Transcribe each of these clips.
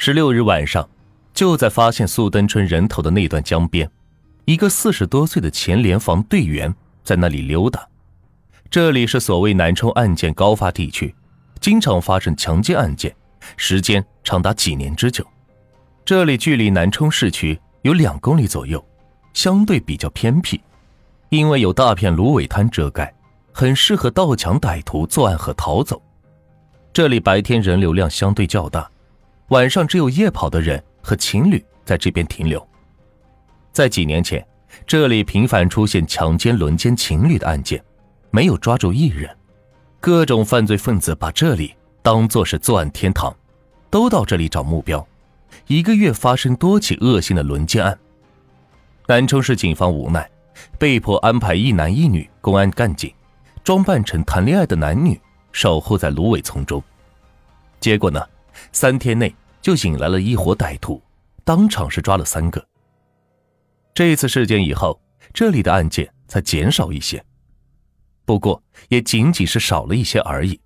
十六日晚上，就在发现素登春人头的那段江边，一个四十多岁的前联防队员在那里溜达。这里是所谓南充案件高发地区，经常发生强奸案件，时间长达几年之久。这里距离南充市区有两公里左右，相对比较偏僻，因为有大片芦苇滩遮盖，很适合盗抢歹徒作案和逃走。这里白天人流量相对较大，晚上只有夜跑的人和情侣在这边停留。在几年前，这里频繁出现强奸、轮奸情侣的案件。没有抓住一人，各种犯罪分子把这里当作是作案天堂，都到这里找目标。一个月发生多起恶性的轮奸案。南充市警方无奈，被迫安排一男一女公安干警，装扮成谈恋爱的男女，守候在芦苇丛中。结果呢，三天内就引来了一伙歹徒，当场是抓了三个。这次事件以后，这里的案件才减少一些。不过也仅仅是少了一些而已，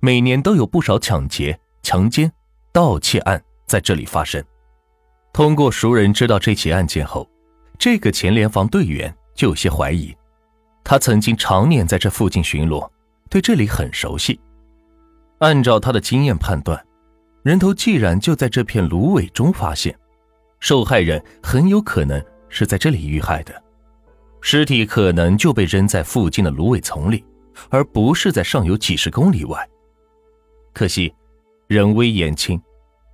每年都有不少抢劫、强奸、盗窃案在这里发生。通过熟人知道这起案件后，这个前联防队员就有些怀疑。他曾经常年在这附近巡逻，对这里很熟悉。按照他的经验判断，人头既然就在这片芦苇中发现，受害人很有可能是在这里遇害的。尸体可能就被扔在附近的芦苇丛里，而不是在上游几十公里外。可惜人微言轻，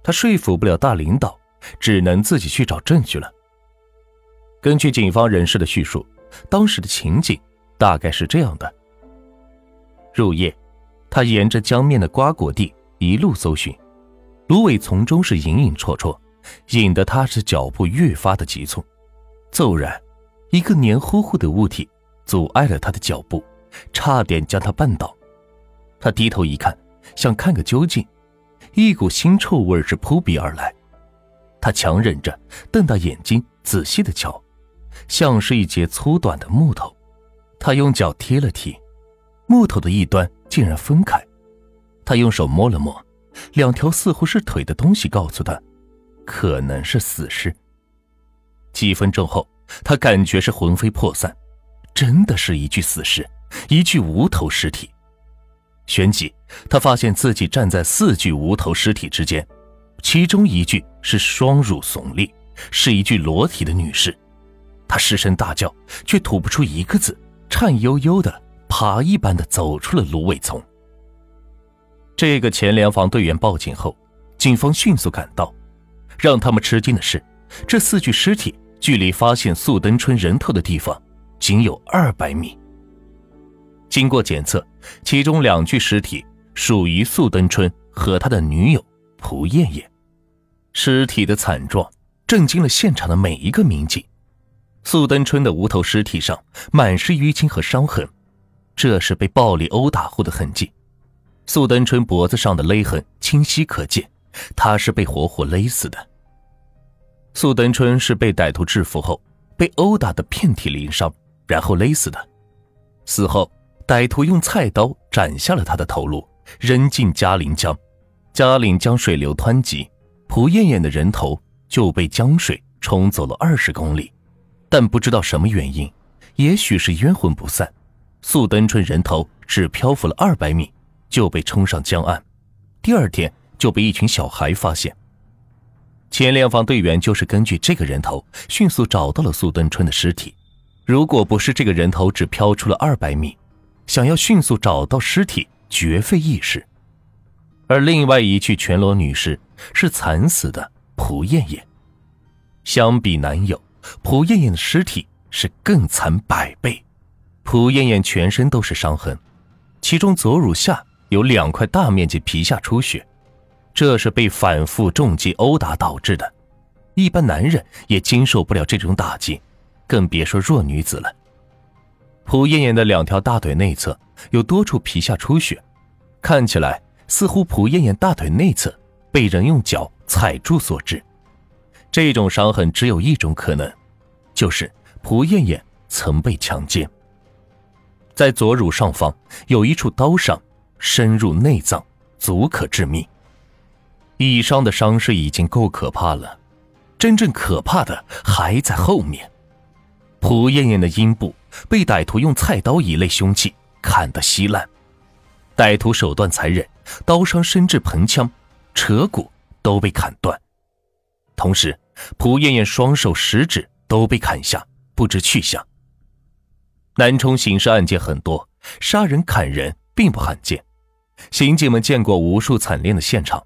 他说服不了大领导，只能自己去找证据了。根据警方人士的叙述，当时的情景大概是这样的：入夜，他沿着江面的瓜果地一路搜寻，芦苇丛中是隐隐绰绰，引得他是脚步越发的急促。骤然。一个黏糊糊的物体阻碍了他的脚步，差点将他绊倒。他低头一看，想看个究竟，一股腥臭味是扑鼻而来。他强忍着，瞪大眼睛仔细的瞧，像是一截粗短的木头。他用脚踢了踢，木头的一端竟然分开。他用手摸了摸，两条似乎是腿的东西告诉他，可能是死尸。几分钟后。他感觉是魂飞魄散，真的是一具死尸，一具无头尸体。旋即，他发现自己站在四具无头尸体之间，其中一具是双乳耸立，是一具裸体的女尸。他失声大叫，却吐不出一个字，颤悠悠的爬一般的走出了芦苇丛。这个前联防队员报警后，警方迅速赶到。让他们吃惊的是，这四具尸体。距离发现素登春人头的地方仅有二百米。经过检测，其中两具尸体属于素登春和他的女友蒲艳艳。尸体的惨状震惊了现场的每一个民警。素登春的无头尸体上满是淤青和伤痕，这是被暴力殴打后的痕迹。苏登春脖子上的勒痕清晰可见，他是被活活勒死的。苏登春是被歹徒制服后，被殴打的遍体鳞伤，然后勒死的。死后，歹徒用菜刀斩下了他的头颅，扔进嘉陵江。嘉陵江水流湍急，蒲艳艳的人头就被江水冲走了二十公里。但不知道什么原因，也许是冤魂不散，苏登春人头只漂浮了二百米就被冲上江岸，第二天就被一群小孩发现。前联防队员就是根据这个人头迅速找到了苏登春的尸体。如果不是这个人头只飘出了二百米，想要迅速找到尸体绝非易事。而另外一具全裸女尸是惨死的蒲艳艳。相比男友，蒲艳艳的尸体是更惨百倍。蒲艳艳全身都是伤痕，其中左乳下有两块大面积皮下出血。这是被反复重击殴打导致的，一般男人也经受不了这种打击，更别说弱女子了。蒲艳艳的两条大腿内侧有多处皮下出血，看起来似乎蒲艳艳大腿内侧被人用脚踩住所致。这种伤痕只有一种可能，就是蒲艳艳曾被强奸。在左乳上方有一处刀伤，深入内脏，足可致命。以上的伤势已经够可怕了，真正可怕的还在后面。蒲艳艳的阴部被歹徒用菜刀一类凶器砍得稀烂，歹徒手段残忍，刀伤深至盆腔，扯骨都被砍断。同时，蒲艳艳双手食指都被砍下，不知去向。南充刑事案件很多，杀人砍人并不罕见，刑警们见过无数惨烈的现场。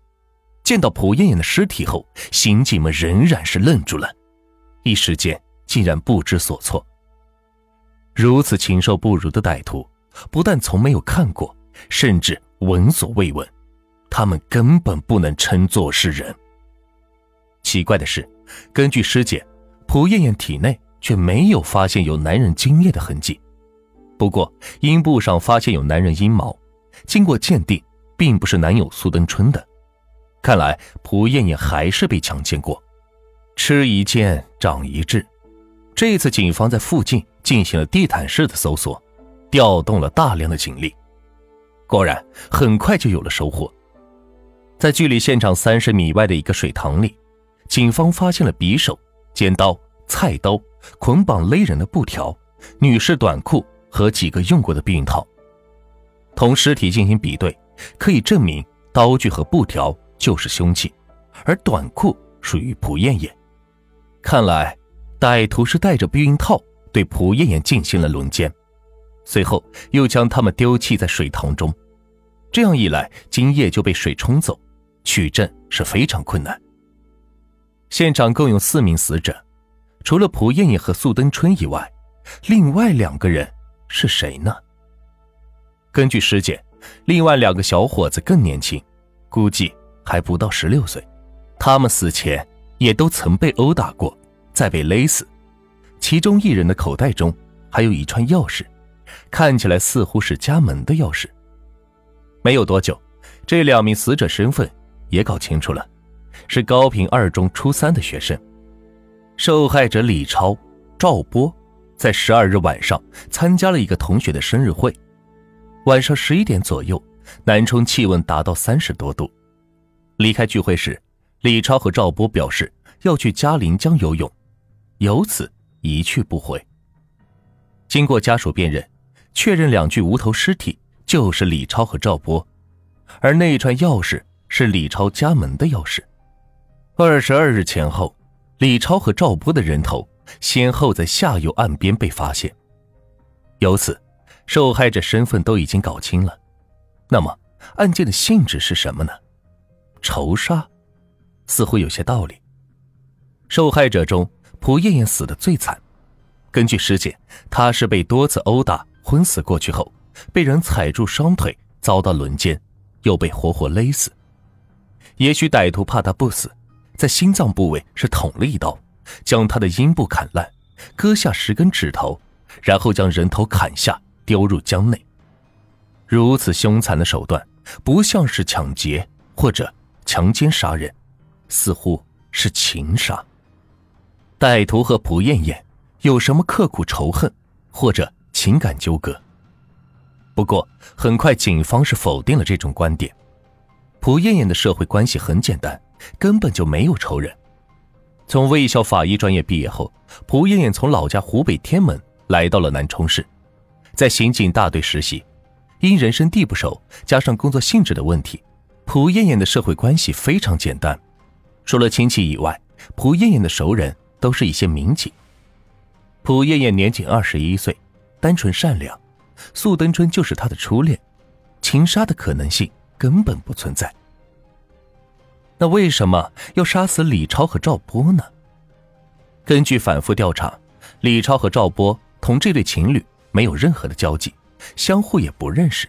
见到蒲艳艳的尸体后，刑警们仍然是愣住了，一时间竟然不知所措。如此禽兽不如的歹徒，不但从没有看过，甚至闻所未闻，他们根本不能称作是人。奇怪的是，根据尸检，蒲艳艳体内却没有发现有男人精液的痕迹，不过阴部上发现有男人阴毛，经过鉴定，并不是男友苏登春的。看来蒲艳艳还是被强奸过，吃一堑长一智。这次警方在附近进行了地毯式的搜索，调动了大量的警力，果然很快就有了收获。在距离现场三十米外的一个水塘里，警方发现了匕首、尖刀、菜刀、捆绑勒人的布条、女士短裤和几个用过的避孕套。同尸体进行比对，可以证明刀具和布条。就是凶器，而短裤属于蒲艳艳。看来，歹徒是带着避孕套对蒲艳艳进行了轮奸，随后又将他们丢弃在水塘中。这样一来，精液就被水冲走，取证是非常困难。现场共有四名死者，除了蒲艳艳和素登春以外，另外两个人是谁呢？根据尸检，另外两个小伙子更年轻，估计。还不到十六岁，他们死前也都曾被殴打过，再被勒死。其中一人的口袋中还有一串钥匙，看起来似乎是家门的钥匙。没有多久，这两名死者身份也搞清楚了，是高平二中初三的学生。受害者李超、赵波在十二日晚上参加了一个同学的生日会。晚上十一点左右，南充气温达到三十多度。离开聚会时，李超和赵波表示要去嘉陵江游泳，由此一去不回。经过家属辨认，确认两具无头尸体就是李超和赵波，而那串钥匙是李超家门的钥匙。二十二日前后，李超和赵波的人头先后在下游岸边被发现，由此，受害者身份都已经搞清了。那么，案件的性质是什么呢？仇杀，似乎有些道理。受害者中，蒲艳艳死的最惨。根据尸检，她是被多次殴打昏死过去后，被人踩住双腿，遭到轮奸，又被活活勒死。也许歹徒怕她不死，在心脏部位是捅了一刀，将她的阴部砍烂，割下十根指头，然后将人头砍下，丢入江内。如此凶残的手段，不像是抢劫或者。强奸杀人，似乎是情杀。歹徒和蒲艳艳有什么刻骨仇恨，或者情感纠葛？不过很快，警方是否定了这种观点。蒲艳艳的社会关系很简单，根本就没有仇人。从卫校法医专业毕业后，蒲艳艳从老家湖北天门来到了南充市，在刑警大队实习。因人生地不熟，加上工作性质的问题。蒲艳艳的社会关系非常简单，除了亲戚以外，蒲艳艳的熟人都是一些民警。蒲艳艳年仅二十一岁，单纯善良，素登春就是她的初恋，情杀的可能性根本不存在。那为什么要杀死李超和赵波呢？根据反复调查，李超和赵波同这对情侣没有任何的交集，相互也不认识。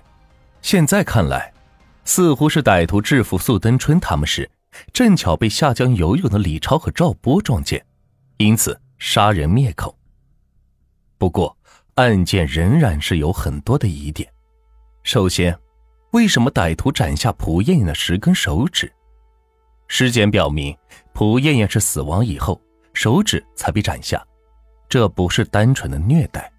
现在看来。似乎是歹徒制服素登春他们时，正巧被下江游泳的李超和赵波撞见，因此杀人灭口。不过，案件仍然是有很多的疑点。首先，为什么歹徒斩下蒲艳艳的十根手指？尸检表明，蒲艳艳是死亡以后手指才被斩下，这不是单纯的虐待。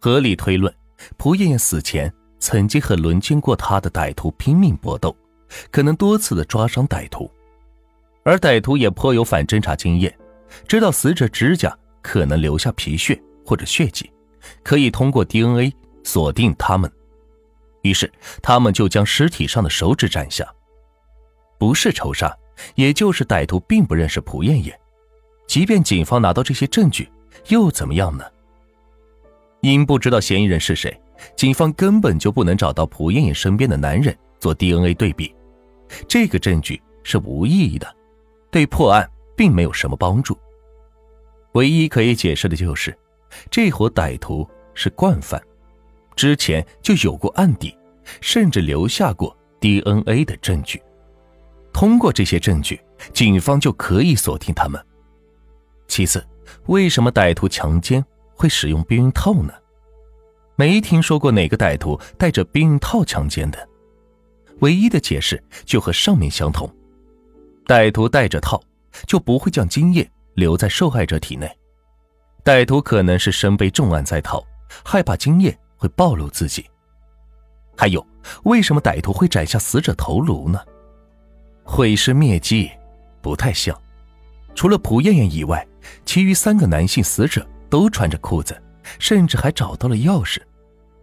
合理推论，蒲艳艳死前。曾经和轮奸过他的歹徒拼命搏斗，可能多次的抓伤歹徒，而歹徒也颇有反侦查经验，知道死者指甲可能留下皮屑或者血迹，可以通过 DNA 锁定他们。于是他们就将尸体上的手指斩下，不是仇杀，也就是歹徒并不认识蒲艳艳。即便警方拿到这些证据，又怎么样呢？因不知道嫌疑人是谁，警方根本就不能找到蒲艳艳身边的男人做 DNA 对比，这个证据是无意义的，对破案并没有什么帮助。唯一可以解释的就是，这伙歹徒是惯犯，之前就有过案底，甚至留下过 DNA 的证据。通过这些证据，警方就可以锁定他们。其次，为什么歹徒强奸会使用避孕套呢？没听说过哪个歹徒带着避孕套强奸的。唯一的解释就和上面相同：歹徒带着套，就不会将精液留在受害者体内。歹徒可能是身背重案在逃，害怕精液会暴露自己。还有，为什么歹徒会斩下死者头颅呢？毁尸灭迹，不太像。除了蒲艳艳以外，其余三个男性死者都穿着裤子，甚至还找到了钥匙。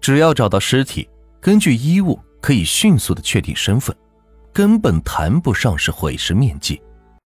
只要找到尸体，根据衣物可以迅速的确定身份，根本谈不上是毁尸灭迹。